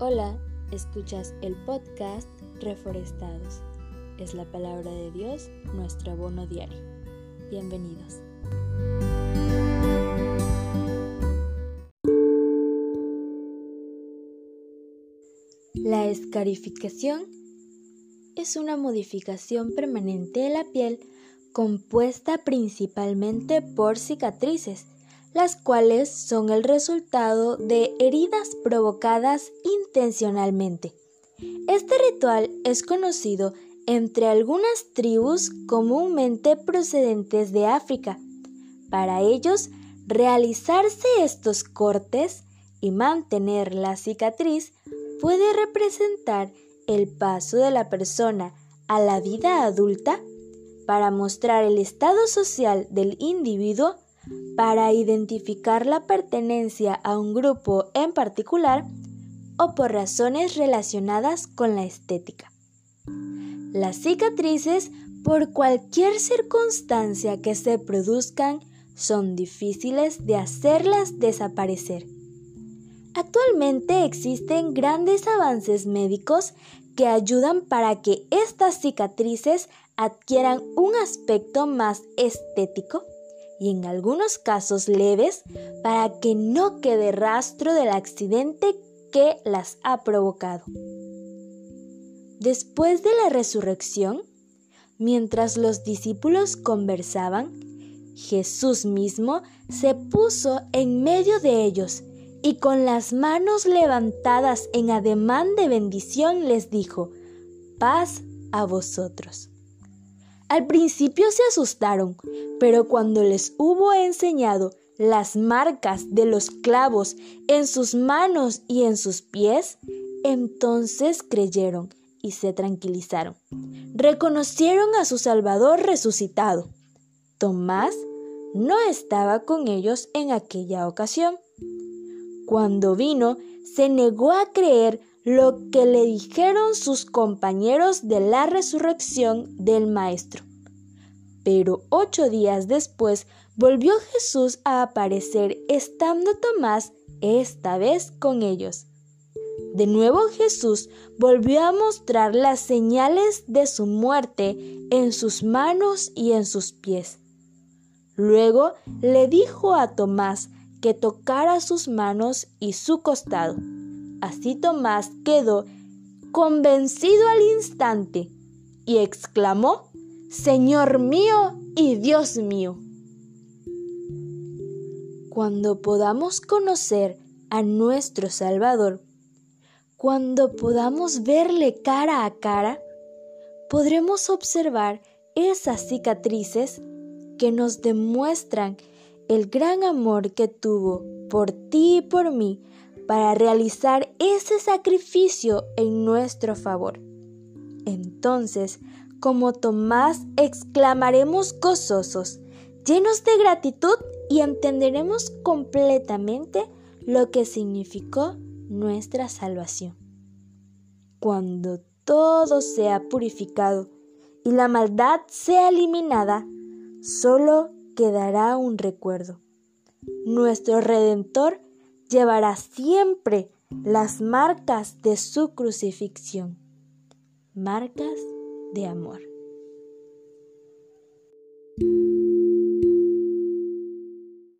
Hola, escuchas el podcast Reforestados. Es la palabra de Dios, nuestro abono diario. Bienvenidos. La escarificación es una modificación permanente de la piel compuesta principalmente por cicatrices las cuales son el resultado de heridas provocadas intencionalmente. Este ritual es conocido entre algunas tribus comúnmente procedentes de África. Para ellos, realizarse estos cortes y mantener la cicatriz puede representar el paso de la persona a la vida adulta para mostrar el estado social del individuo para identificar la pertenencia a un grupo en particular o por razones relacionadas con la estética. Las cicatrices, por cualquier circunstancia que se produzcan, son difíciles de hacerlas desaparecer. Actualmente existen grandes avances médicos que ayudan para que estas cicatrices adquieran un aspecto más estético y en algunos casos leves para que no quede rastro del accidente que las ha provocado. Después de la resurrección, mientras los discípulos conversaban, Jesús mismo se puso en medio de ellos y con las manos levantadas en ademán de bendición les dijo, paz a vosotros. Al principio se asustaron, pero cuando les hubo enseñado las marcas de los clavos en sus manos y en sus pies, entonces creyeron y se tranquilizaron. Reconocieron a su Salvador resucitado. Tomás no estaba con ellos en aquella ocasión. Cuando vino, se negó a creer lo que le dijeron sus compañeros de la resurrección del Maestro. Pero ocho días después volvió Jesús a aparecer estando Tomás esta vez con ellos. De nuevo Jesús volvió a mostrar las señales de su muerte en sus manos y en sus pies. Luego le dijo a Tomás que tocara sus manos y su costado. Así Tomás quedó convencido al instante y exclamó, Señor mío y Dios mío. Cuando podamos conocer a nuestro Salvador, cuando podamos verle cara a cara, podremos observar esas cicatrices que nos demuestran el gran amor que tuvo por ti y por mí para realizar ese sacrificio en nuestro favor. Entonces, como Tomás, exclamaremos gozosos, llenos de gratitud y entenderemos completamente lo que significó nuestra salvación. Cuando todo sea purificado y la maldad sea eliminada, solo quedará un recuerdo. Nuestro Redentor llevará siempre las marcas de su crucifixión, marcas de amor.